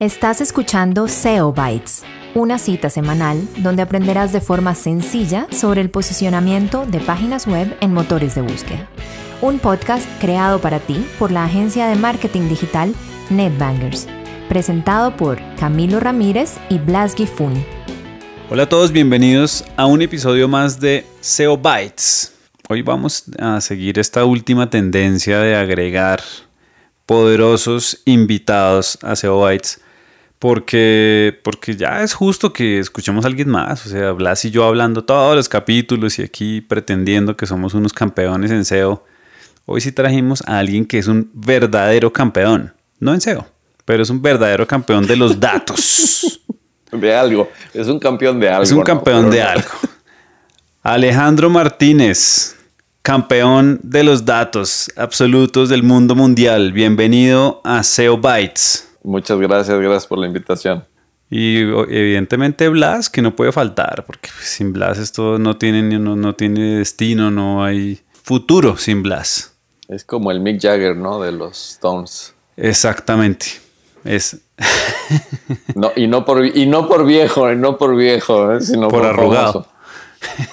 Estás escuchando SEO Bytes, una cita semanal donde aprenderás de forma sencilla sobre el posicionamiento de páginas web en motores de búsqueda. Un podcast creado para ti por la agencia de marketing digital NetBangers, presentado por Camilo Ramírez y Blas Gifun. Hola a todos, bienvenidos a un episodio más de SEO Bytes. Hoy vamos a seguir esta última tendencia de agregar poderosos invitados a SEO Bytes porque, porque ya es justo que escuchemos a alguien más. O sea, Blas y yo hablando todos los capítulos y aquí pretendiendo que somos unos campeones en SEO. Hoy sí trajimos a alguien que es un verdadero campeón. No en SEO, pero es un verdadero campeón de los datos. de algo. Es un campeón de algo. Es un campeón de algo. Alejandro Martínez, campeón de los datos absolutos del mundo mundial. Bienvenido a SEO Bytes. Muchas gracias, gracias por la invitación. Y evidentemente Blas, que no puede faltar, porque sin Blas esto no tiene, no, no tiene destino, no hay futuro sin Blas. Es como el Mick Jagger, ¿no? De los Stones. Exactamente. Es. no, y, no por, y no por viejo, y no por viejo, ¿eh? sino por, por arrugado.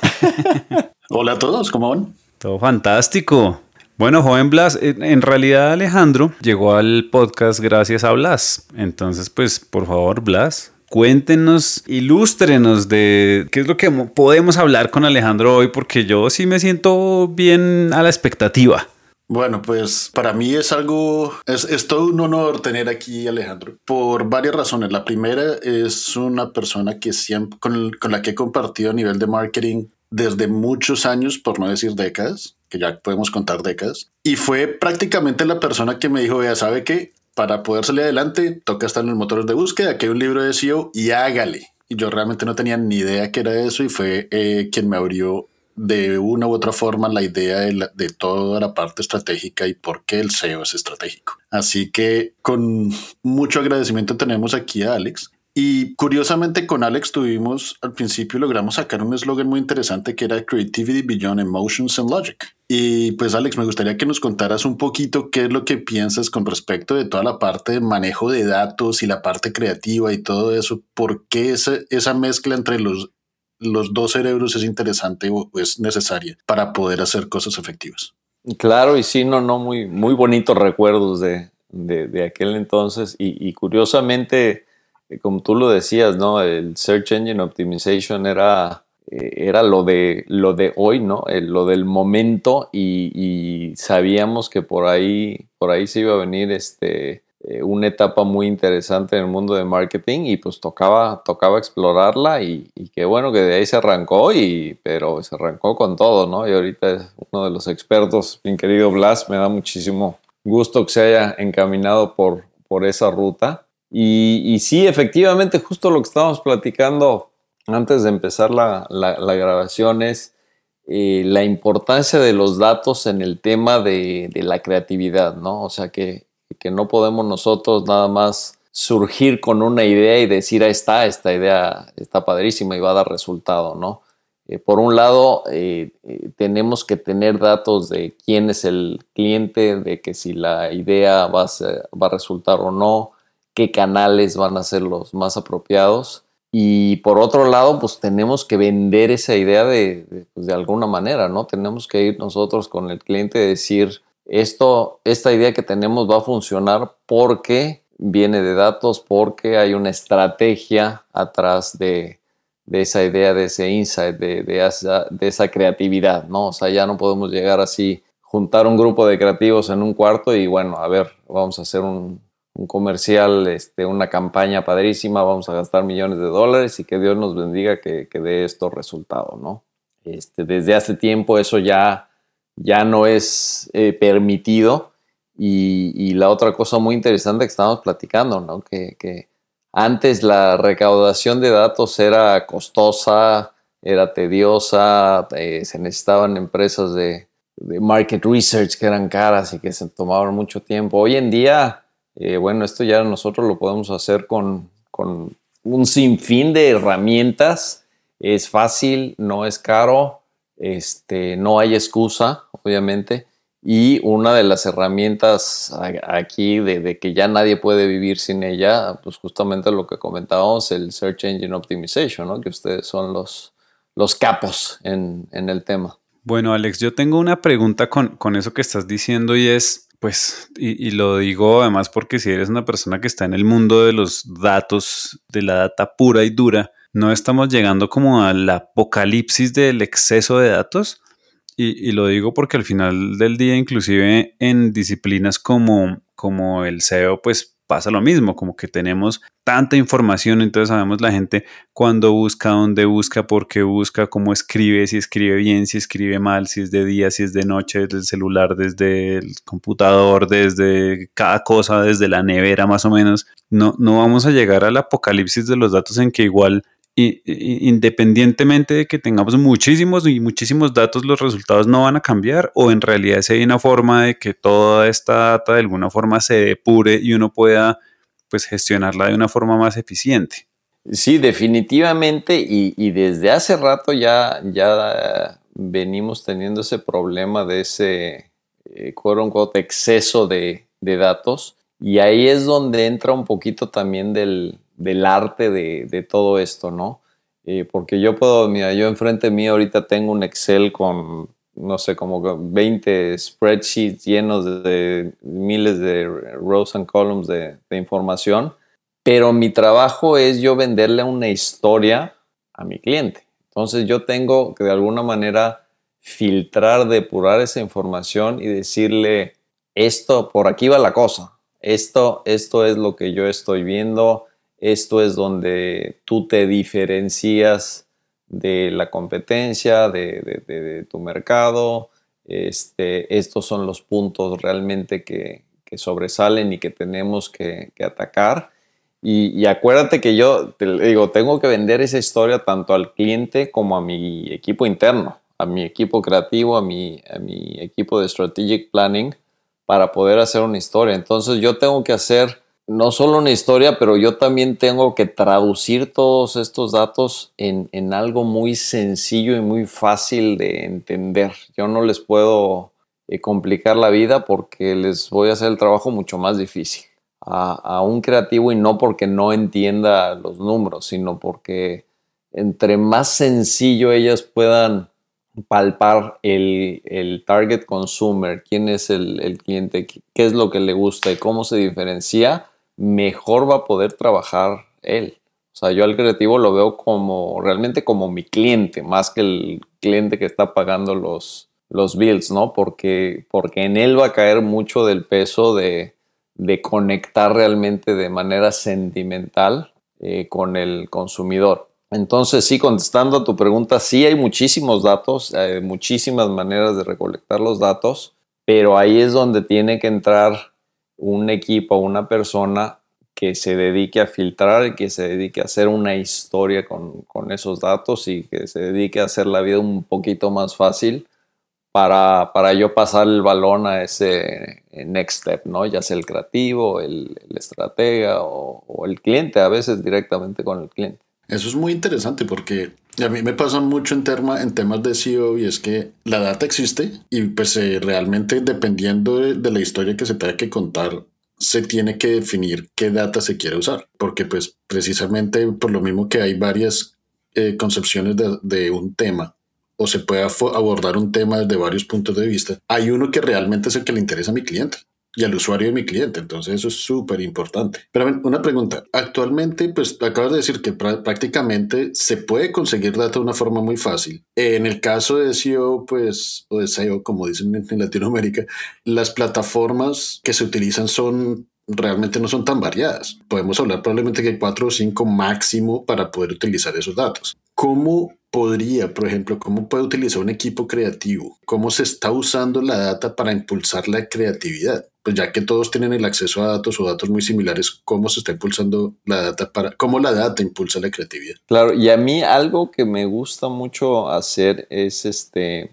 Hola a todos, ¿cómo van? Todo fantástico. Bueno, joven Blas, en realidad Alejandro llegó al podcast gracias a Blas. Entonces, pues, por favor, Blas, cuéntenos, ilústrenos de qué es lo que podemos hablar con Alejandro hoy, porque yo sí me siento bien a la expectativa. Bueno, pues para mí es algo, es, es, todo un honor tener aquí a Alejandro por varias razones. La primera es una persona que siempre, con, con la que he compartido a nivel de marketing desde muchos años, por no decir décadas que ya podemos contar décadas. Y fue prácticamente la persona que me dijo, ya sabe que para poder salir adelante toca estar en los motores de búsqueda, que un libro de SEO y hágale. Y yo realmente no tenía ni idea que era eso y fue eh, quien me abrió de una u otra forma la idea de, de, toda la parte estratégica y por qué el SEO es estratégico. Así que con mucho agradecimiento tenemos aquí a Alex y curiosamente con Alex tuvimos al principio logramos sacar un eslogan muy interesante que era Creativity Beyond Emotions and Logic. Y pues Alex, me gustaría que nos contaras un poquito qué es lo que piensas con respecto de toda la parte de manejo de datos y la parte creativa y todo eso. ¿Por qué esa, mezcla entre los, los dos cerebros es interesante o es necesaria para poder hacer cosas efectivas? Claro, y sí, no, no, muy, muy bonitos recuerdos de, de, aquel entonces. Y curiosamente como tú lo decías, ¿no? El Search Engine Optimization era, eh, era lo, de, lo de hoy, ¿no? lo del momento y, sabíamos que por ahí, por ahí se iba a venir este, eh, una etapa muy interesante en el mundo de marketing y pues tocaba, tocaba explorarla y, y qué bueno que de ahí se arrancó, y, pero se arrancó con todo, ¿no? Y ahorita es uno de los expertos, mi querido Blas, me da muchísimo gusto que se haya encaminado por, por esa ruta. Y, sí, efectivamente, justo lo que estábamos platicando antes de empezar la, grabación es eh, la importancia de los datos en el tema de, la creatividad, ¿no? O sea, que, no podemos nosotros nada más surgir con una idea y decir, ahí está, esta idea está padrísima y va a dar resultado, ¿no? Eh, por un lado, eh, tenemos que tener datos de quién es el cliente, de que si la idea va a resultar o no, qué canales van a ser los más apropiados. Y por otro lado, pues tenemos que vender esa idea de, pues, de, alguna manera, ¿no? Tenemos que ir nosotros con el cliente y decir, esto, esta idea que tenemos va a funcionar porque viene de datos, porque hay una estrategia atrás de, de esa idea, de ese insight, de, esa, de esa creatividad, ¿no? O sea, ya no podemos llegar así, juntar un grupo de creativos en un cuarto y bueno, a ver, vamos a hacer un, un comercial, este, una campaña padrísima, vamos a gastar millones de dólares y que Dios nos bendiga que, que dé esto resultado, ¿no? Este, desde hace tiempo eso ya, ya no es eh, permitido y, la otra cosa muy interesante que estamos platicando, ¿no? Que, que antes la recaudación de datos era costosa, era tediosa, eh, se necesitaban empresas de, de market research que eran caras y que se tomaban mucho tiempo. Hoy en día eh, bueno, esto ya nosotros lo podemos hacer con, un sinfín de herramientas. Es fácil, no es caro, este, no hay excusa, obviamente. Y una de las herramientas aquí de, que ya nadie puede vivir sin ella, pues justamente lo que comentábamos, el Search Engine Optimization, ¿no? que ustedes son los, los capos en, en el tema. Bueno, Alex, yo tengo una pregunta con, con eso que estás diciendo y es, pues, y, lo digo además porque si eres una persona que está en el mundo de los datos, de la data pura y dura, no estamos llegando como al apocalipsis del exceso de datos. Y, y, lo digo porque al final del día, inclusive en disciplinas como, como el SEO, pues pasa lo mismo, como que tenemos tanta información, entonces sabemos la gente cuándo busca, dónde busca, por qué busca, cómo escribe, si escribe bien, si escribe mal, si es de día, si es de noche, desde el celular, desde el computador, desde cada cosa, desde la nevera más o menos. No, no vamos a llegar al apocalipsis de los datos en que igual independientemente de que tengamos muchísimos y muchísimos datos, los resultados no van a cambiar o en realidad si hay una forma de que toda esta data de alguna forma se depure y uno pueda pues gestionarla de una forma más eficiente. Sí, definitivamente y, desde hace rato ya, ya venimos teniendo ese problema de ese eh, exceso de, de datos y ahí es donde entra un poquito también del, del arte de, todo esto, ¿no? Eh, porque yo puedo, mira, yo enfrente de mí ahorita tengo un Excel con, no sé, como 20 spreadsheets llenos de, miles de rows and columns de, de información, pero mi trabajo es yo venderle una historia a mi cliente. Entonces yo tengo que de alguna manera filtrar, depurar esa información y decirle, esto, por aquí va la cosa, esto, esto es lo que yo estoy viendo, esto es donde tú te diferencias de la competencia, de, tu mercado. Este, estos son los puntos realmente que, sobresalen y que tenemos que, atacar. Y, acuérdate que yo te digo, tengo que vender esa historia tanto al cliente como a mi equipo interno, a mi equipo creativo, a mi, a mi equipo de strategic planning para poder hacer una historia. Entonces yo tengo que hacer no solo una historia, pero yo también tengo que traducir todos estos datos en, algo muy sencillo y muy fácil de entender. Yo no les puedo eh, complicar la vida porque les voy a hacer el trabajo mucho más difícil. A, un creativo y no porque no entienda los números, sino porque entre más sencillo ellas puedan palpar el, target consumer, quién es el, el cliente, qué es lo que le gusta y cómo se diferencia, mejor va a poder trabajar él. O sea, yo al creativo lo veo como realmente como mi cliente, más que el cliente que está pagando los, los bills, ¿no? Porque, porque en él va a caer mucho del peso de, conectar realmente de manera sentimental eh, con el consumidor. Entonces, sí, contestando a tu pregunta, sí hay muchísimos datos, hay muchísimas maneras de recolectar los datos, pero ahí es donde tiene que entrar un equipo, una persona que se dedique a filtrar que se dedique a hacer una historia con, esos datos y que se dedique a hacer la vida un poquito más fácil para, para yo pasar el balón a ese next step, ¿no? Ya sea el creativo, el, estratega o, el cliente, a veces directamente con el cliente. Eso es muy interesante porque a mí me pasa mucho en, en temas de SEO y es que la data existe y pues eh, realmente dependiendo de, la historia que se tenga que contar, se tiene que definir qué data se quiere usar. Porque pues precisamente por lo mismo que hay varias eh, concepciones de, de un tema o se puede abordar un tema desde varios puntos de vista, hay uno que realmente es el que le interesa a mi cliente y al usuario de mi cliente. Entonces eso es súper importante. Pero una pregunta, actualmente pues acabas de decir que prácticamente se puede conseguir data de una forma muy fácil. En el caso de SEO pues o de SEO como dicen en Latinoamérica, las plataformas que se utilizan son realmente no son tan variadas. Podemos hablar probablemente que hay cuatro o cinco máximo para poder utilizar esos datos. ¿Cómo podría, por ejemplo, cómo puede utilizar un equipo creativo? ¿Cómo se está usando la data para impulsar la creatividad? Pues ya que todos tienen el acceso a datos o datos muy similares, ¿cómo se está impulsando la data para, cómo la data impulsa la creatividad? Claro, y a mí algo que me gusta mucho hacer es este,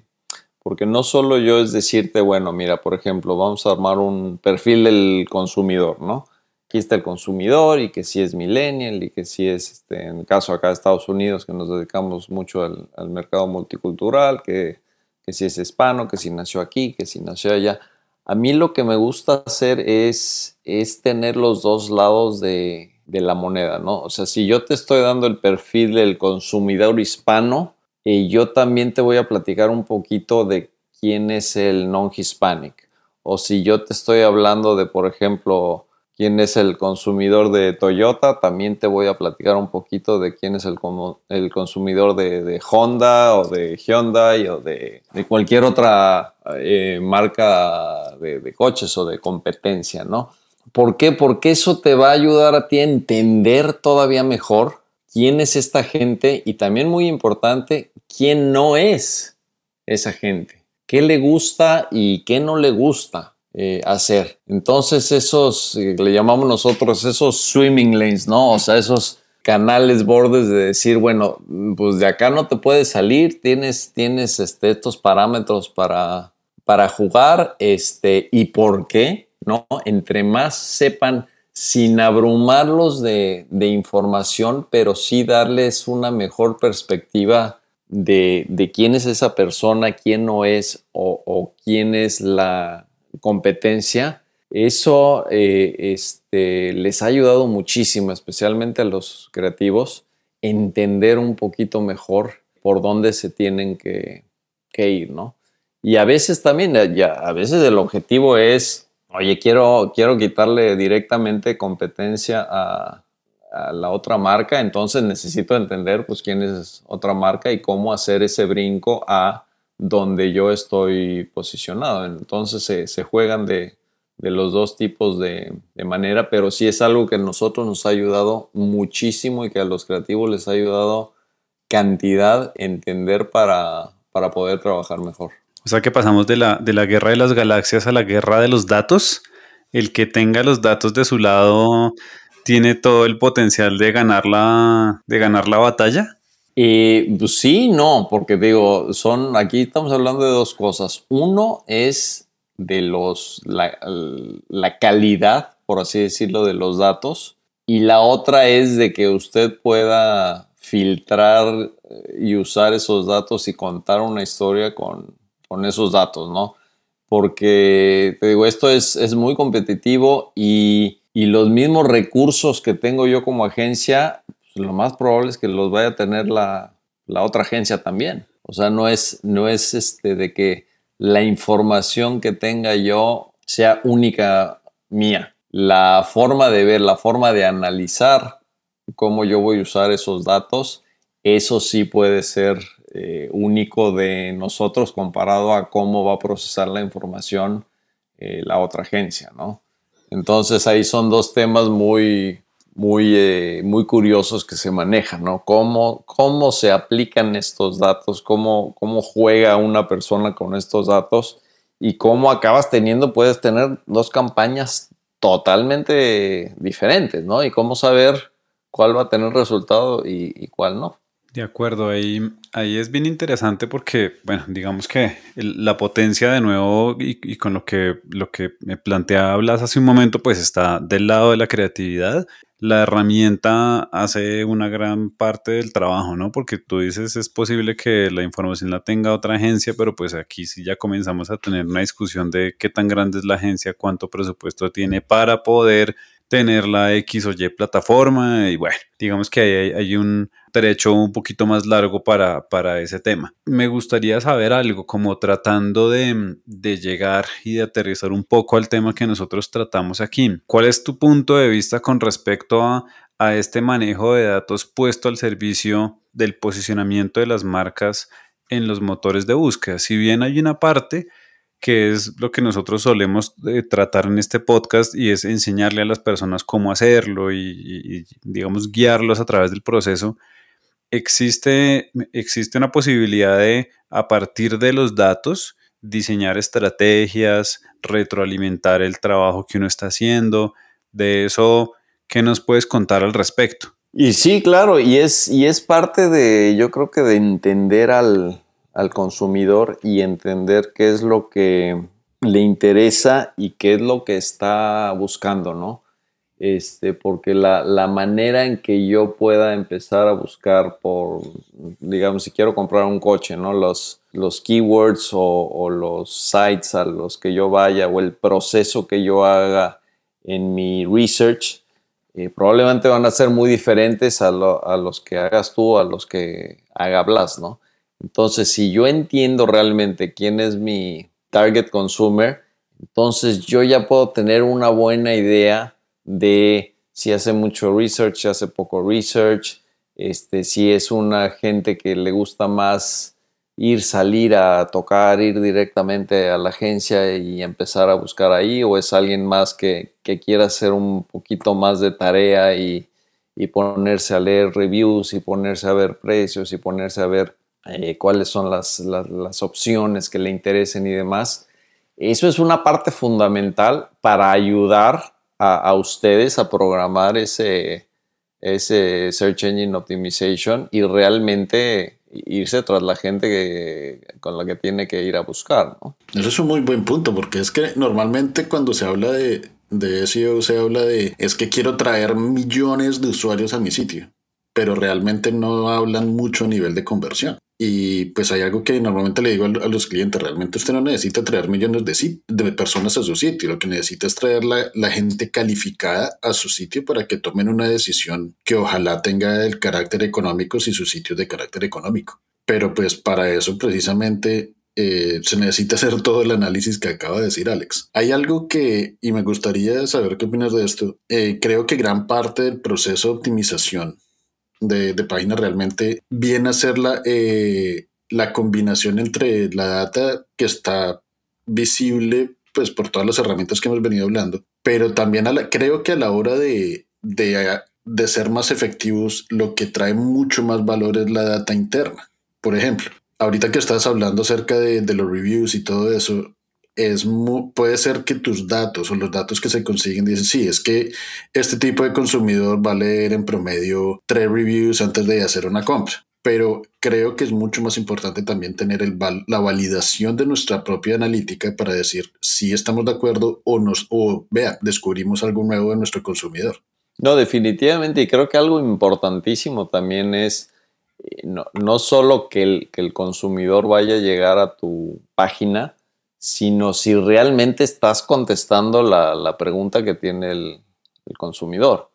porque no solo yo es decirte, bueno, mira, por ejemplo, vamos a armar un perfil del consumidor, ¿no? aquí está el consumidor y que si es millennial y que si es, este, en el caso acá de Estados Unidos, que nos dedicamos mucho al, mercado multicultural, que que si es hispano, que si nació aquí, que si nació allá. A mí lo que me gusta hacer es, es tener los dos lados de, de la moneda, ¿no? O sea, si yo te estoy dando el perfil del consumidor hispano, y yo también te voy a platicar un poquito de quién es el non-hispanic. O si yo te estoy hablando de, por ejemplo, quién es el consumidor de Toyota, también te voy a platicar un poquito de quién es el, el consumidor de, Honda o de Hyundai o de, cualquier otra eh, marca de, coches o de competencia, ¿no? ¿Por qué? Porque eso te va a ayudar a ti a entender todavía mejor quién es esta gente y también muy importante, quién no es esa gente, qué le gusta y qué no le gusta eh, hacer. Entonces esos, eh, le llamamos nosotros esos swimming lanes, ¿no? O sea, esos canales bordes de decir, bueno, pues de acá no te puedes salir, tienes, tienes este, estos parámetros para, para jugar, este, y por qué, ¿no? Entre más sepan, sin abrumarlos de, de información, pero sí darles una mejor perspectiva de, de, quién es esa persona, quién no es o, o quién es la, competencia, eso eh, este, les ha ayudado muchísimo, especialmente a los creativos, entender un poquito mejor por dónde se tienen que, ir, ¿no? Y a veces también, eh, ya, a veces el objetivo es, oye, quiero, quitarle directamente competencia a, a la otra marca, entonces necesito entender pues quién es otra marca y cómo hacer ese brinco a donde yo estoy posicionado. Entonces se, juegan de, los dos tipos de, manera, pero sí es algo que a nosotros nos ha ayudado muchísimo y que a los creativos les ha ayudado cantidad entender para, para poder trabajar mejor. O sea que pasamos de la, de la guerra de las galaxias a la guerra de los datos. El que tenga los datos de su lado tiene todo el potencial de ganar la, de ganar la batalla. Eh, pues sí, no, porque digo, son, aquí estamos hablando de dos cosas. Uno es de los, la, calidad, por así decirlo, de los datos. Y la otra es de que usted pueda filtrar eh, y usar esos datos y contar una historia con, con esos datos, ¿no? Porque, te digo, esto es, es muy competitivo y, y los mismos recursos que tengo yo como agencia lo más probable es que los vaya a tener la, otra agencia también. O sea, no es, no es este de que la información que tenga yo sea única mía. La forma de ver, la forma de analizar cómo yo voy a usar esos datos, eso sí puede ser eh, único de nosotros comparado a cómo va a procesar la información eh, la otra agencia, ¿no? Entonces ahí son dos temas muy, muy, eh, muy curiosos que se manejan, ¿no? Cómo, cómo se aplican estos datos, cómo, cómo juega una persona con estos datos y cómo acabas teniendo, puedes tener dos campañas totalmente diferentes, ¿no? Y cómo saber cuál va a tener resultado y, cuál no. De acuerdo, ahí, ahí es bien interesante porque, bueno, digamos que la potencia de nuevo y, con lo que, lo que me planteabas hace un momento, pues está del lado de la creatividad la herramienta hace una gran parte del trabajo, ¿no? Porque tú dices, es posible que la información la tenga otra agencia, pero pues aquí sí ya comenzamos a tener una discusión de qué tan grande es la agencia, cuánto presupuesto tiene para poder tener la X o Y plataforma y bueno, digamos que hay, hay un derecho un poquito más largo para, para, ese tema. Me gustaría saber algo, como tratando de, de, llegar y de aterrizar un poco al tema que nosotros tratamos aquí. ¿Cuál es tu punto de vista con respecto a, a este manejo de datos puesto al servicio del posicionamiento de las marcas en los motores de búsqueda? Si bien hay una parte que es lo que nosotros solemos eh, tratar en este podcast y es enseñarle a las personas cómo hacerlo y, digamos, guiarlos a través del proceso. Existe, existe una posibilidad de, a partir de los datos, diseñar estrategias, retroalimentar el trabajo que uno está haciendo. De eso, ¿qué nos puedes contar al respecto? Y sí, claro, y es, y es parte de, yo creo que de entender al, al consumidor y entender qué es lo que le interesa y qué es lo que está buscando, ¿no? Este, porque la, la, manera en que yo pueda empezar a buscar por, digamos, si quiero comprar un coche, ¿no? Los, los keywords o, los sites a los que yo vaya o el proceso que yo haga en mi research, eh, probablemente van a ser muy diferentes a, a, los que hagas tú, a los que haga Blas, ¿no? Entonces, si yo entiendo realmente quién es mi target consumer, entonces yo ya puedo tener una buena idea de si hace mucho research, si hace poco research, este, si es una gente que le gusta más ir, salir a tocar, ir directamente a la agencia y empezar a buscar ahí, o es alguien más que, que quiera hacer un poquito más de tarea y, y, ponerse a leer reviews y ponerse a ver precios y ponerse a ver eh, cuáles son las, las, las opciones que le interesen y demás. Eso es una parte fundamental para ayudar a, ustedes a programar ese, ese Search Engine Optimization y realmente irse tras la gente con la que tiene que ir a buscar. ¿no? Eso es un muy buen punto, porque es que normalmente cuando se habla de, de SEO se habla de es que quiero traer millones de usuarios a mi sitio, pero realmente no hablan mucho a nivel de conversión. Y pues hay algo que normalmente le digo a, los clientes, realmente usted no necesita traer millones de, de personas a su sitio, lo que necesita es traer la, la, gente calificada a su sitio para que tomen una decisión que ojalá tenga el carácter económico si su sitio es de carácter económico. Pero pues para eso precisamente eh, se necesita hacer todo el análisis que acaba de decir Alex. Hay algo que, y me gustaría saber qué opinas de esto, eh, creo que gran parte del proceso de optimización de, de página realmente viene a ser la, eh, la combinación entre la data que está visible pues por todas las herramientas que hemos venido hablando, pero también creo que a la hora de, de, de ser más efectivos, lo que trae mucho más valor es la data interna. Por ejemplo, ahorita que estás hablando acerca de, de, los reviews y todo eso, es puede ser que tus datos o los datos que se consiguen dicen, sí, es que este tipo de consumidor va a leer en promedio tres reviews antes de hacer una compra. Pero creo que es mucho más importante también tener el la validación de nuestra propia analítica para decir si estamos de acuerdo o nos, o vea, descubrimos algo nuevo de nuestro consumidor. No, definitivamente, y creo que algo importantísimo también es eh, no, no solo que el, que el consumidor vaya a llegar a tu página, sino si realmente estás contestando la, pregunta que tiene el, consumidor.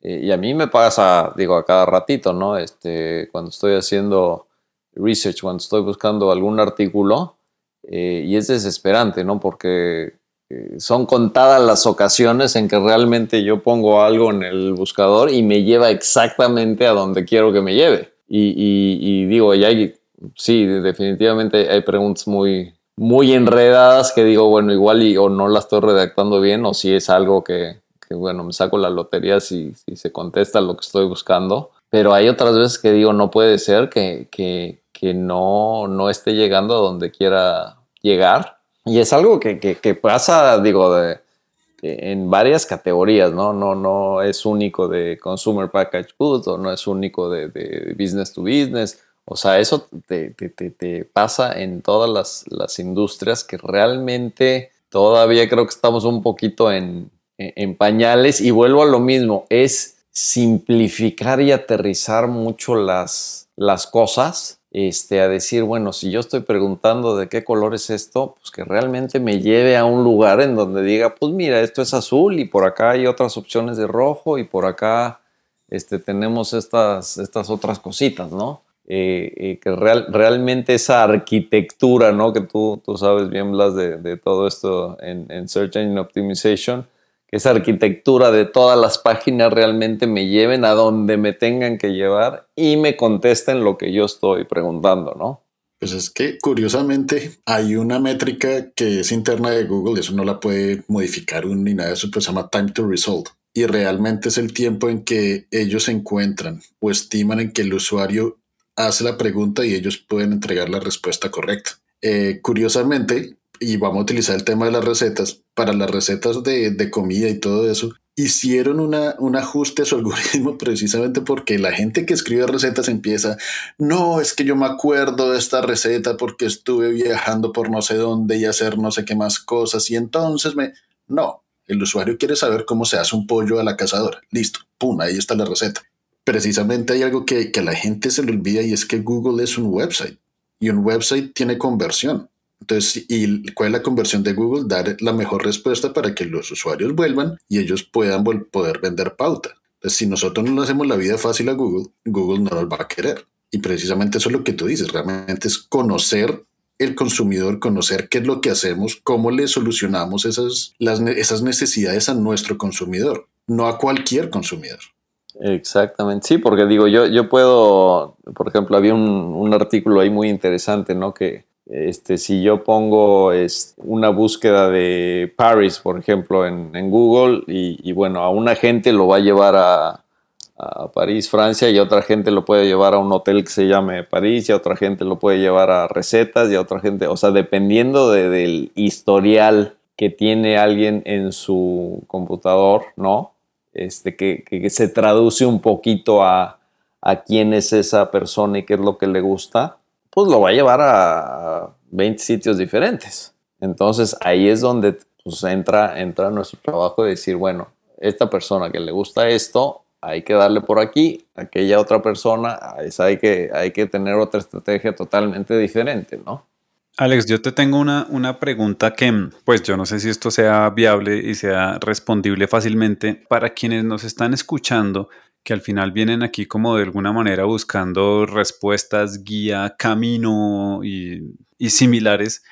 Eh, y a mí me pasa, digo, a cada ratito, ¿no? Este, cuando estoy haciendo research, cuando estoy buscando algún artículo, eh, y es desesperante, ¿no? Porque eh, son contadas las ocasiones en que realmente yo pongo algo en el buscador y me lleva exactamente a donde quiero que me lleve. Y, y digo, y hay, sí, definitivamente hay preguntas muy, muy enredadas que digo, bueno, igual y, o no la estoy redactando bien o si es algo que, bueno, me saco la lotería si, si, se contesta lo que estoy buscando. Pero hay otras veces que digo, no puede ser que, que, que no, no esté llegando a donde quiera llegar. Y es algo que, que pasa, digo, de, en varias categorías, ¿no? No, no es único de consumer package goods o no es único de, de business to business o sea, eso te, pasa en todas las, industrias que realmente todavía creo que estamos un poquito en, pañales y vuelvo a lo mismo, es simplificar y aterrizar mucho las, las cosas, este, a decir, bueno, si yo estoy preguntando de qué color es esto, pues que realmente me lleve a un lugar en donde diga, pues mira, esto es azul y por acá hay otras opciones de rojo y por acá este, tenemos estas, estas otras cositas, ¿no? Eh, eh, que real, realmente esa arquitectura, ¿no? Que tú, tú sabes bien, Blas, de, de todo esto en, en, Search Engine Optimization, que esa arquitectura de todas las páginas realmente me lleven a donde me tengan que llevar y me contesten lo que yo estoy preguntando, ¿no? Pues es que curiosamente hay una métrica que es interna de Google, eso no la puede modificar un ni nada de eso, pues se llama Time to Result. Y realmente es el tiempo en que ellos encuentran o estiman en que el usuario hace la pregunta y ellos pueden entregar la respuesta correcta. Eh, curiosamente, y vamos a utilizar el tema de las recetas, para las recetas de, comida y todo eso, hicieron una, un ajuste a su algoritmo precisamente porque la gente que escribe recetas empieza, no, es que yo me acuerdo de esta receta porque estuve viajando por no sé dónde y hacer no sé qué más cosas y entonces me... No, El usuario quiere saber cómo se hace un pollo a la cazadora. Listo, pum, ahí está la receta. Precisamente hay algo que, que a la gente se le olvida y es que Google es un website y un website tiene conversión. Entonces, ¿y cuál es la conversión de Google? Dar la mejor respuesta para que los usuarios vuelvan y ellos puedan poder vender pauta. Entonces, si nosotros no le hacemos la vida fácil a Google, Google no nos va a querer. Y precisamente eso es lo que tú dices, realmente es conocer el consumidor, conocer qué es lo que hacemos, cómo le solucionamos esas, esas necesidades a nuestro consumidor, no a cualquier consumidor. Exactamente, sí, porque digo, yo, yo puedo, por ejemplo, había un, un artículo ahí muy interesante, ¿no? Que este, si yo pongo es, una búsqueda de Paris, por ejemplo, en, en Google, y, bueno, a una gente lo va a llevar a, a, París, Francia, y a otra gente lo puede llevar a un hotel que se llame París, y a otra gente lo puede llevar a recetas, y a otra gente, o sea, dependiendo de, del historial que tiene alguien en su computador, ¿no? Este, que, que, se traduce un poquito a, a quién es esa persona y qué es lo que le gusta pues lo va a llevar a 20 sitios diferentes. Entonces ahí es donde pues, entra, entra nuestro trabajo de decir, bueno, esta persona que le gusta esto, hay que darle por aquí, aquella otra persona, hay que, hay que tener otra estrategia totalmente diferente, ¿no? Alex, yo te tengo una, una pregunta que, pues yo no sé si esto sea viable y sea respondible fácilmente para quienes nos están escuchando que al final vienen aquí como de alguna manera buscando respuestas, guía, camino y, similares.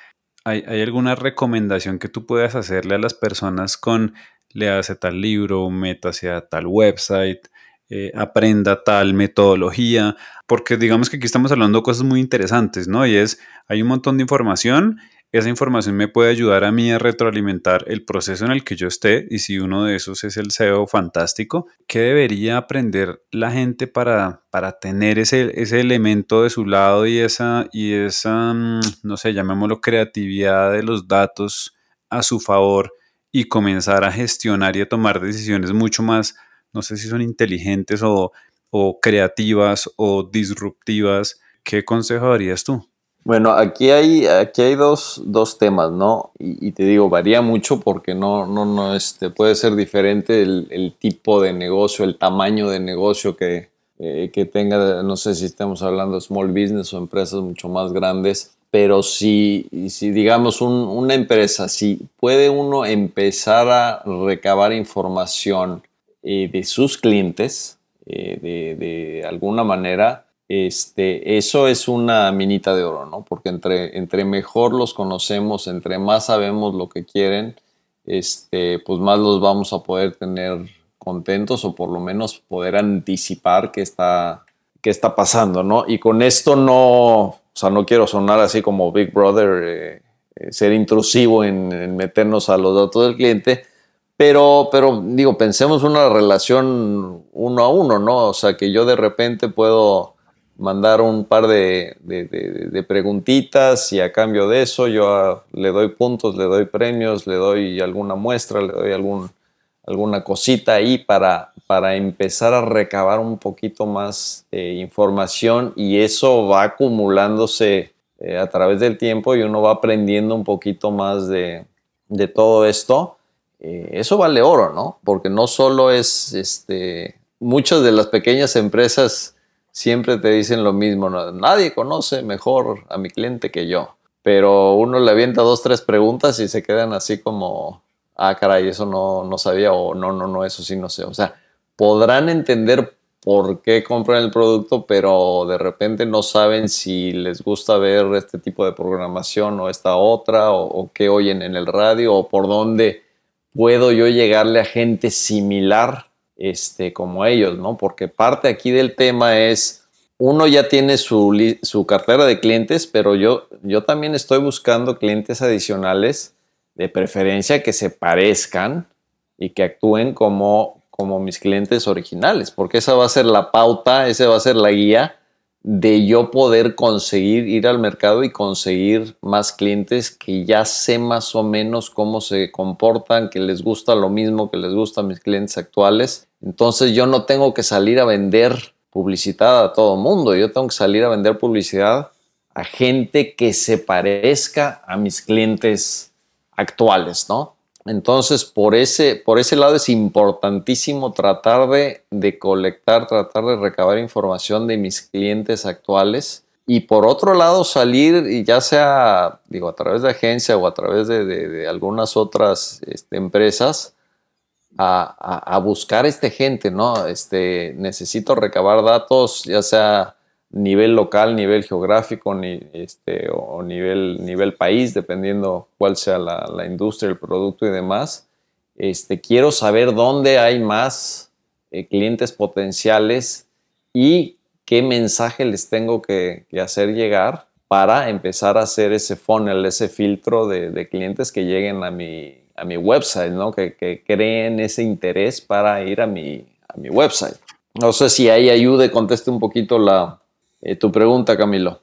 ¿Hay, alguna recomendación que tú puedas hacerle a las personas con léase tal libro, métase a tal website, eh, aprenda tal metodología? Porque digamos que aquí estamos hablando de cosas muy interesantes, ¿no? Y es, hay un montón de información esa información me puede ayudar a mí a retroalimentar el proceso en el que yo esté y si uno de esos es el SEO fantástico, ¿qué debería aprender la gente para, para tener ese, ese elemento de su lado y esa, y esa, mm, no sé, llamémoslo creatividad de los datos a su favor y comenzar a gestionar y a tomar decisiones mucho más, no sé si son inteligentes o, o creativas o disruptivas? ¿Qué consejo darías tú? Bueno, aquí hay, aquí hay dos, dos temas, ¿no? Y, te digo, varía mucho porque no, no, no, este, puede ser diferente el, tipo de negocio, el tamaño de negocio que, eh, que tenga, no sé si estamos hablando de small business o empresas mucho más grandes, pero si, si digamos un, una empresa, si puede uno empezar a recabar información eh, de sus clientes, eh, de, de alguna manera, este, eso es una minita de oro, ¿no? Porque entre, entre mejor los conocemos, entre más sabemos lo que quieren, este, pues más los vamos a poder tener contentos o por lo menos poder anticipar qué está, qué está pasando, ¿no? Y con esto no, o sea, no quiero sonar así como Big Brother, eh, ser intrusivo en, en, meternos a los datos del cliente, pero, pero digo, pensemos una relación uno a uno, ¿no? O sea, que yo de repente puedo mandar un par de, de, preguntitas y a cambio de eso yo le doy puntos, le doy premios, le doy alguna muestra, le doy algún, alguna cosita ahí para, para empezar a recabar un poquito más información y eso va acumulándose eh, a través del tiempo y uno va aprendiendo un poquito más de, todo esto. Eh, eso vale oro, ¿no? Porque no solo es, este, muchas de las pequeñas empresas siempre te dicen lo mismo, nadie conoce mejor a mi cliente que yo, pero uno le avienta dos, tres preguntas y se quedan así como, ah, caray, eso no, no sabía o no, no, no, eso sí no sé. O sea, podrán entender por qué compran el producto, pero de repente no saben si les gusta ver este tipo de programación o esta otra, o, o qué oyen en el radio, o por dónde puedo yo llegarle a gente similar este, como ellos, ¿no? Porque parte aquí del tema es, uno ya tiene su, su cartera de clientes, pero yo, yo también estoy buscando clientes adicionales, de preferencia que se parezcan y que actúen como, como mis clientes originales, porque esa va a ser la pauta, esa va a ser la guía de yo poder conseguir ir al mercado y conseguir más clientes que ya sé más o menos cómo se comportan, que les gusta lo mismo que les gusta a mis clientes actuales. Entonces yo no tengo que salir a vender publicidad a todo mundo, yo tengo que salir a vender publicidad a gente que se parezca a mis clientes actuales, ¿no? Entonces, por ese, por ese lado es importantísimo tratar de, de colectar, tratar de recabar información de mis clientes actuales y por otro lado salir, ya sea digo, a través de agencia o a través de, algunas otras este, empresas, a, buscar este gente, ¿no? Este, necesito recabar datos, ya sea nivel local, nivel geográfico ni, este, o nivel, nivel país, dependiendo cuál sea la, la, industria, el producto y demás. Este, quiero saber dónde hay más eh, clientes potenciales y qué mensaje les tengo que, hacer llegar para empezar a hacer ese funnel, ese filtro de, clientes que lleguen a mi, a mi website, ¿no? Que, creen ese interés para ir a mi, a mi website. No sé si ahí ayude, conteste un poquito la, eh, tu pregunta, Camilo.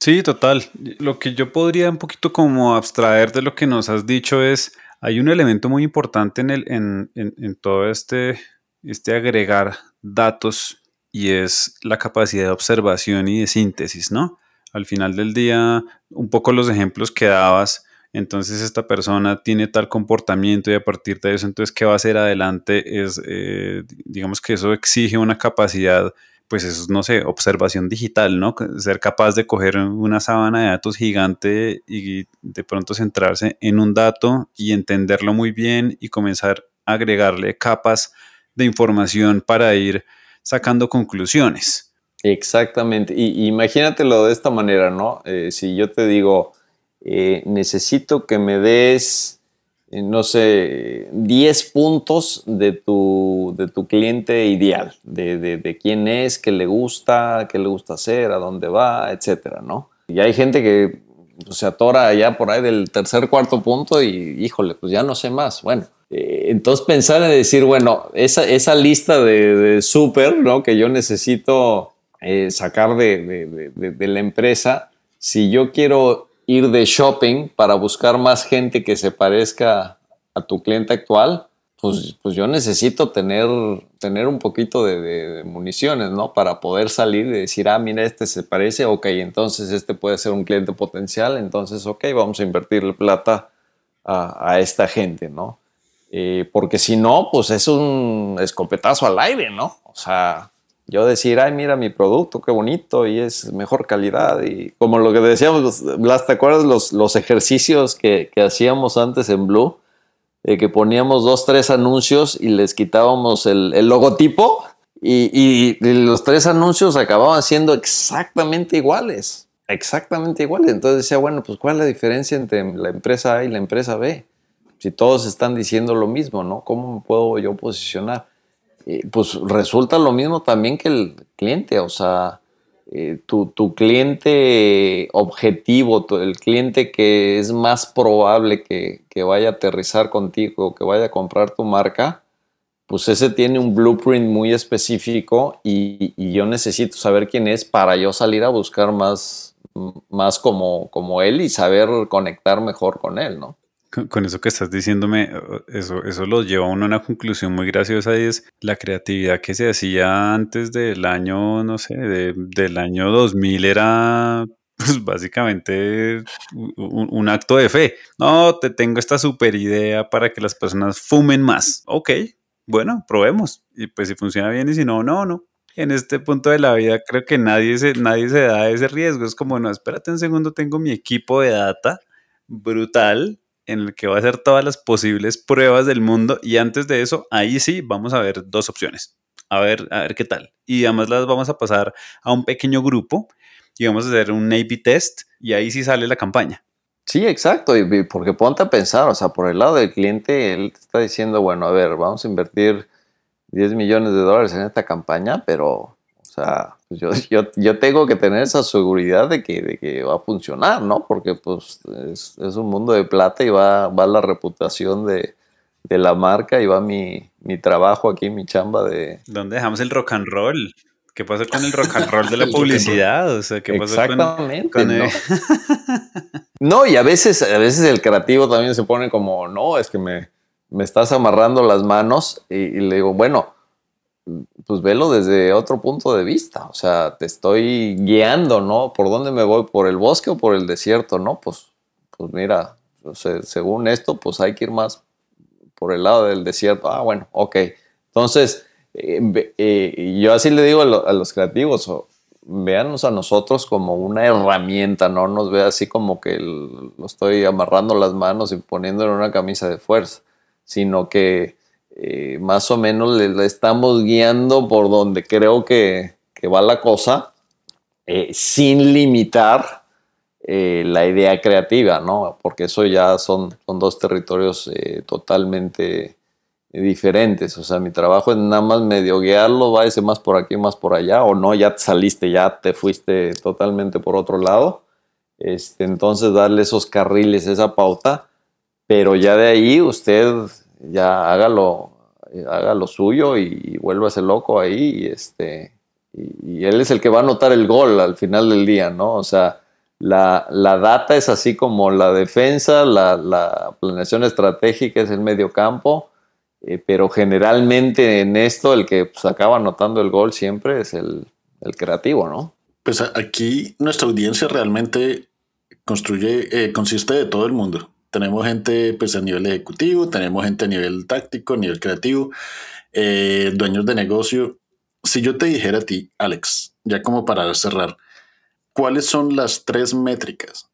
Sí, total. Lo que yo podría un poquito como abstraer de lo que nos has dicho es, hay un elemento muy importante en, el, en, en todo este, este agregar datos y es la capacidad de observación y de síntesis, ¿no? Al final del día, un poco los ejemplos que dabas, entonces esta persona tiene tal comportamiento y a partir de eso, entonces, ¿qué va a hacer adelante? Es, eh, digamos que eso exige una capacidad, pues eso es, no sé, observación digital, ¿no? Ser capaz de coger una sábana de datos gigante y de pronto centrarse en un dato y entenderlo muy bien y comenzar a agregarle capas de información para ir sacando conclusiones. Exactamente. Y, imagínatelo de esta manera, ¿no? Eh, si yo te digo, eh, necesito que me des, no sé, 10 puntos de tu, de tu cliente ideal, de, de, quién es, qué le gusta, qué le gusta hacer, a dónde va, etcétera, ¿no? Y hay gente que pues, se atora allá por ahí del tercer, cuarto punto y, híjole, pues ya no sé más. Bueno, eh, entonces pensar en decir, bueno, esa, esa lista de, de súper, ¿no? Que yo necesito eh, sacar de, de, la empresa, si yo quiero ir de shopping para buscar más gente que se parezca a tu cliente actual, pues, pues yo necesito tener, tener un poquito de, municiones, ¿no? Para poder salir y decir, ah, mira, este se parece, ok, entonces este puede ser un cliente potencial, entonces, ok, vamos a invertirle plata a, a esta gente, ¿no? Eh, porque si no, pues es un escopetazo al aire, ¿no? O sea, yo decir, ay, mira mi producto, qué bonito y es mejor calidad. Y como lo que decíamos, Blas, ¿te acuerdas los, los ejercicios que, que, hacíamos antes en Blue? Eh, que poníamos dos, tres anuncios y les quitábamos el, el logotipo y, y, los tres anuncios acababan siendo exactamente iguales. Exactamente iguales. Entonces decía, bueno, pues ¿cuál es la diferencia entre la empresa A y la empresa B? si todos están diciendo lo mismo, ¿no? ¿Cómo me puedo yo posicionar? Eh, pues resulta lo mismo también que el cliente, o sea, eh, tu, cliente objetivo, el cliente que es más probable que, vaya a aterrizar contigo, que vaya a comprar tu marca, pues ese tiene un blueprint muy específico y, yo necesito saber quién es para yo salir a buscar más, más como, como él y saber conectar mejor con él, ¿no? Con, eso que estás diciéndome, eso, eso lo lleva a uno a una conclusión muy graciosa y es la creatividad que se hacía antes del año, no sé, del año 2000 era pues básicamente un, acto de fe. No, te tengo esta super idea para que las personas fumen más. Ok, bueno, probemos. Y pues si funciona bien y si no, no, no. En este punto de la vida creo que nadie se, nadie se da ese riesgo. Es como, no, espérate un segundo, tengo mi equipo de data brutal en el que va a hacer todas las posibles pruebas del mundo y antes de eso, ahí sí vamos a ver dos opciones. A ver, a ver qué tal. Y además las vamos a pasar a un pequeño grupo y vamos a hacer un A-B test y ahí sí sale la campaña. Sí, exacto, y porque ponte a pensar, o sea, por el lado del cliente, él está diciendo, bueno, a ver, vamos a invertir 10 millones de dólares en esta campaña, pero sea, pues yo, yo, yo, tengo que tener esa seguridad de que, de que va a funcionar, ¿no? Porque pues es, es, un mundo de plata y va, va la reputación de, de la marca y va mi, mi, trabajo aquí, mi chamba de... ¿Dónde dejamos el rock and roll? ¿Qué pasa con el rock and roll de la publicidad? O sea, ¿qué pasa Exactamente, con, ¿no? no, y a veces, a veces el creativo también se pone como, no, es que me, me estás amarrando las manos y, y le digo, bueno, pues velo desde otro punto de vista, o sea, te estoy guiando, ¿no? ¿Por dónde me voy? ¿Por el bosque o por el desierto? No, pues, pues mira, según esto, pues hay que ir más por el lado del desierto. Ah, bueno, ok. Entonces, eh, eh, yo así le digo a, los creativos, véanos a nosotros como una herramienta, no nos ve así como que lo estoy amarrando las manos y poniéndole una camisa de fuerza, sino que eh, más o menos le, estamos guiando por donde creo que, va la cosa, sin limitar la idea creativa, ¿no? Porque eso ya son, son dos territorios totalmente diferentes. O sea, mi trabajo es nada más medio guiarlo, váyase más por aquí, más por allá, o no, ya te saliste, ya te fuiste totalmente por otro lado. Este, entonces, darle esos carriles, esa pauta, pero ya de ahí usted ya hágalo, haga lo suyo y, vuélvase loco ahí. Y, este, y, él es el que va a anotar el gol al final del día, ¿no? O sea, la, la data es así como la defensa, la, la planeación estratégica es el medio campo eh, pero generalmente en esto el que pues, acaba anotando el gol siempre es el, creativo, ¿no? Pues aquí nuestra audiencia realmente construye, eh, consiste de todo el mundo. Tenemos gente pues a nivel ejecutivo, tenemos gente a nivel táctico, a nivel creativo, eh, dueños de negocio. Si yo te dijera a ti, Alex, ya como para cerrar, ¿cuáles son las tres métricas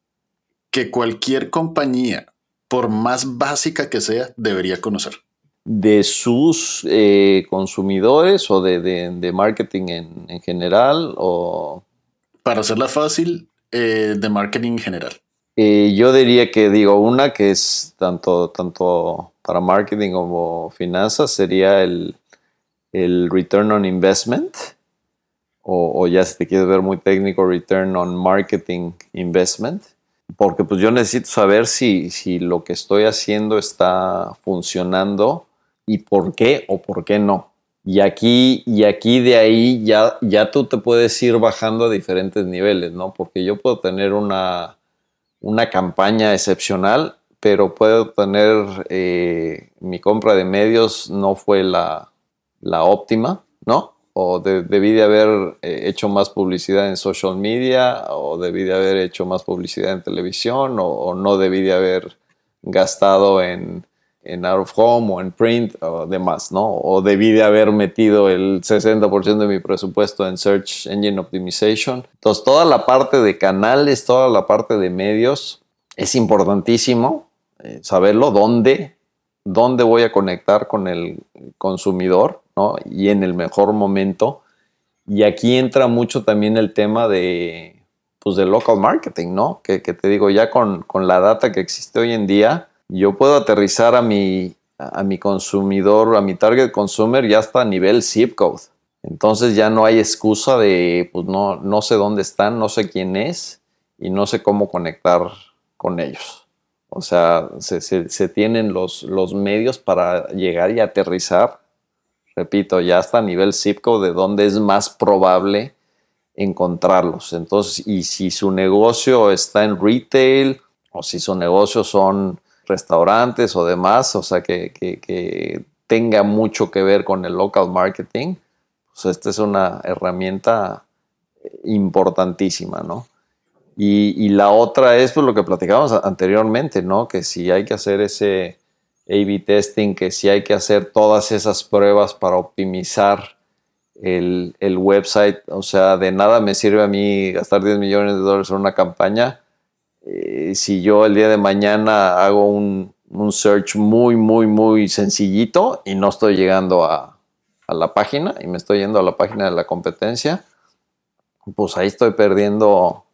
que cualquier compañía, por más básica que sea, debería conocer? de sus eh, consumidores o de, marketing en, general? O... Para hacerla fácil, eh, de marketing en general. Eh, yo diría que digo una que es tanto, tanto para marketing como finanzas sería el, return on investment o, o, ya si te quieres ver muy técnico return on marketing investment porque pues yo necesito saber si, si lo que estoy haciendo está funcionando y por qué o por qué no. Y aquí, y aquí de ahí ya, ya tú te puedes ir bajando a diferentes niveles, ¿no? Porque yo puedo tener una, una campaña excepcional, pero puedo tener eh, mi compra de medios no fue la, la óptima, ¿no? O debí de haber eh, hecho más publicidad en social media, o debí de haber hecho más publicidad en televisión, o no debí de haber gastado en, en out of home o en print o demás, ¿no? O debí de haber metido el 60% de mi presupuesto en Search Engine Optimization. Entonces, toda la parte de canales, toda la parte de medios, es importantísimo eh, saberlo, dónde, dónde voy a conectar con el consumidor, ¿no? Y en el mejor momento. Y aquí entra mucho también el tema de, pues, de local marketing, ¿no? Que, que te digo, ya con, con la data que existe hoy en día, yo puedo aterrizar a mi, a mi consumidor, a mi target consumer ya hasta nivel zip code. Entonces ya no hay excusa de, pues no, no sé dónde están, no sé quién es y no sé cómo conectar con ellos. O sea, se, tienen los, los, medios para llegar y aterrizar, repito, ya hasta nivel zip code de dónde es más probable encontrarlos. Entonces, y si su negocio está en retail o si su negocio son restaurantes o demás, o sea, que, tenga mucho que ver con el local marketing, pues esta es una herramienta importantísima, ¿no? Y, la otra es pues, lo que platicábamos anteriormente, ¿no? Que si hay que hacer ese A-B testing, que si hay que hacer todas esas pruebas para optimizar el, el, website, o sea, de nada me sirve a mí gastar 10 millones de dólares en una campaña eh, si yo el día de mañana hago un, search muy, muy, muy sencillito y no estoy llegando a, la página y me estoy yendo a la página de la competencia, pues ahí estoy perdiendo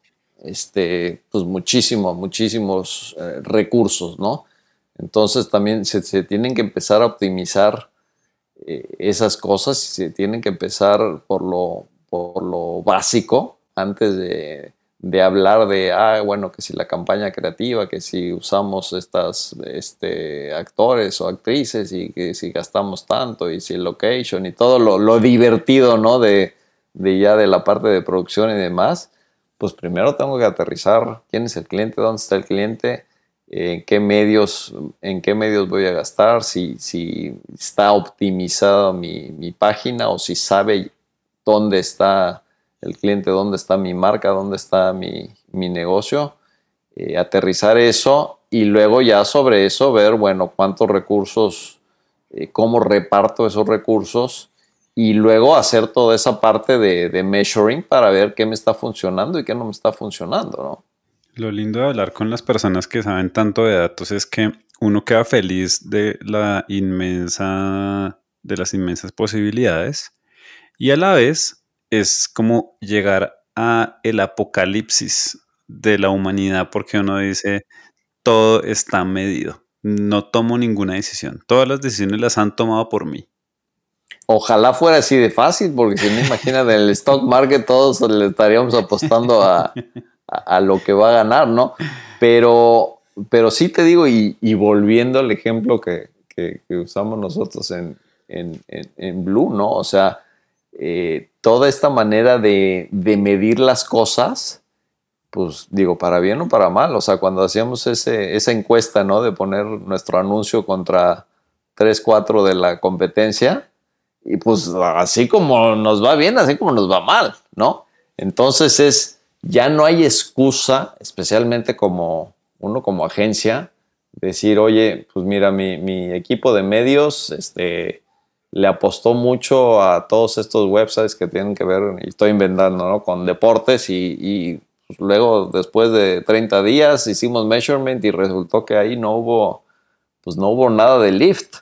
este, pues muchísimo, muchísimos eh, recursos, ¿no? Entonces también se, tienen que empezar a optimizar eh, esas cosas y se tienen que empezar por lo, por lo básico antes de, de hablar de, ah, bueno, que si la campaña creativa, que si usamos estas este, actores o actrices y que si gastamos tanto y si location y todo lo, divertido, ¿no? De, de, ya de la parte de producción y demás, pues primero tengo que aterrizar quién es el cliente, dónde está el cliente, en qué medios, en qué medios voy a gastar, si, si está optimizada mi, mi página o si sabe dónde está el cliente, dónde está mi marca, dónde está mi, negocio, eh, aterrizar eso y luego ya sobre eso ver, bueno, cuántos recursos eh, cómo reparto esos recursos y luego hacer toda esa parte de, de, measuring para ver qué me está funcionando y qué no me está funcionando, ¿no? Lo lindo de hablar con las personas que saben tanto de datos es que uno queda feliz de la inmensa, de las inmensas posibilidades y a la vez es como llegar a el apocalipsis de la humanidad porque uno dice todo está medido, no tomo ninguna decisión, todas las decisiones las han tomado por mí. Ojalá fuera así de fácil, porque si me imagina en el stock market todos le estaríamos apostando a, a, lo que va a ganar, ¿no? Pero, pero sí te digo, y, volviendo al ejemplo que, usamos nosotros en, en, Blue, ¿no? O sea, eh, toda esta manera de, de, medir las cosas, pues digo, para bien o para mal. O sea, cuando hacíamos ese, esa encuesta, ¿no? De poner nuestro anuncio contra 3, 4 de la competencia, y pues así como nos va bien, así como nos va mal, ¿no? Entonces es, ya no hay excusa, especialmente como uno como agencia, decir, oye, pues mira, mi, equipo de medios este, le apostó mucho a todos estos websites que tienen que ver, y estoy inventando, ¿no? Con deportes y, pues, luego después de 30 días hicimos measurement y resultó que ahí no hubo, pues no hubo nada de lift.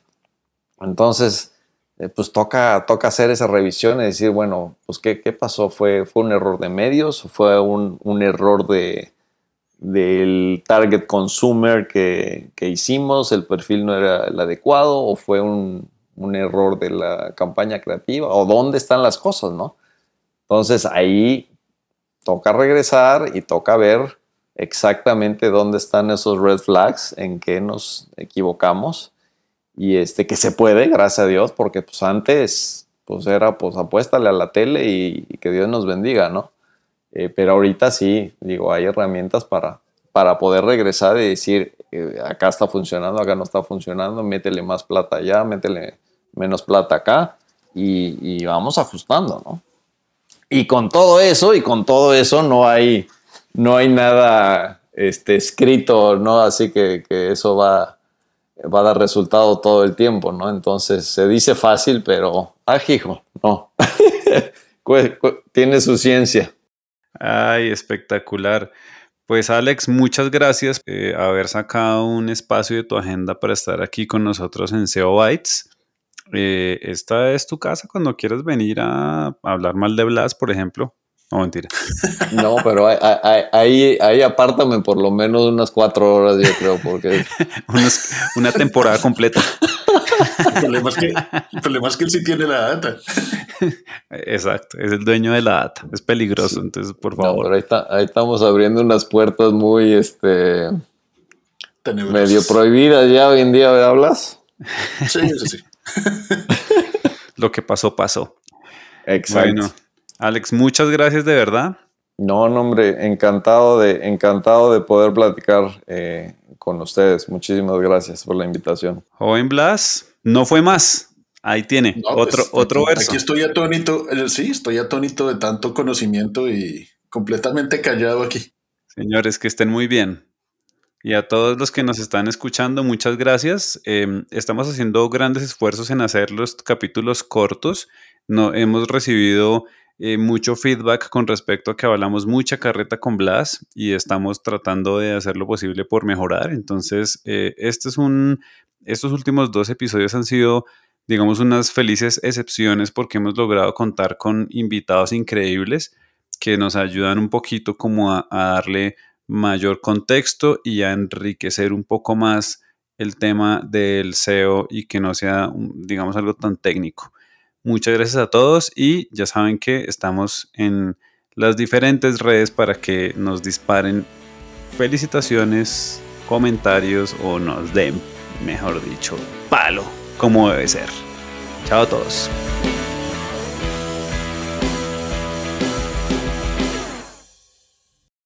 Entonces, eh, pues toca, toca hacer esa revisión y decir, bueno, pues ¿qué, pasó? ¿Fue, ¿Fue un error de medios? ¿Fue un, error de, del target consumer que, hicimos? ¿El perfil no era el adecuado? ¿O fue un, error de la campaña creativa? ¿O dónde están las cosas, no? Entonces ahí toca regresar y toca ver exactamente dónde están esos red flags, en qué nos equivocamos y este, que se puede, gracias a Dios, porque pues antes pues era pues apuéstale a la tele y, que Dios nos bendiga, ¿no? Eh, pero ahorita sí, digo, hay herramientas para, para poder regresar y decir, eh, acá está funcionando, acá no está funcionando, métele más plata allá, métele menos plata acá y, vamos ajustando, ¿no? Y con todo eso, y con todo eso no hay, no hay nada este, escrito, ¿no? Así que, que eso va, va a dar resultado todo el tiempo, ¿no? Entonces se dice fácil, pero, ah, hijo, no. Tiene su ciencia. Ay, espectacular. Pues Alex, muchas gracias por eh, haber sacado un espacio de tu agenda para estar aquí con nosotros en SEO Bytes. Eh, esta es tu casa cuando quieras venir a hablar mal de Blas, por ejemplo. No, mentira. No, pero ahí, ahí, apártame por lo menos unas cuatro horas, yo creo, porque... una temporada completa. El problema, es que, el problema es que él sí tiene la data. Exacto, es el dueño de la data. Es peligroso, entonces, por favor. No, ahí, ahí, estamos abriendo unas puertas muy, este... Medio prohibidas ya hoy en día, ¿hablas? Sí, sí, sí. Lo que pasó, pasó. Exacto. Alex, muchas gracias de verdad. No, no, hombre, encantado de, encantado de poder platicar eh, con ustedes. Muchísimas gracias por la invitación. Joven Blas, no fue más. Ahí tiene, otro, pues, otro verso. Aquí estoy atónito, eh, sí, estoy atónito de tanto conocimiento y completamente callado aquí. Señores, que estén muy bien. Y a todos los que nos están escuchando, muchas gracias. Em, estamos haciendo grandes esfuerzos en hacer los capítulos cortos. No, hemos recibido eh, mucho feedback con respecto a que hablamos mucha carreta con Blas y estamos tratando de hacer lo posible por mejorar. Entonces, eh, este es un, estos últimos dos episodios han sido, digamos, unas felices excepciones porque hemos logrado contar con invitados increíbles que nos ayudan un poquito como a, a darle mayor contexto y a enriquecer un poco más el tema del SEO y que no sea, digamos, algo tan técnico. Muchas gracias a todos y ya saben que estamos en las diferentes redes para que nos disparen felicitaciones, comentarios o nos den, mejor dicho, palo, como debe ser. Chao a todos.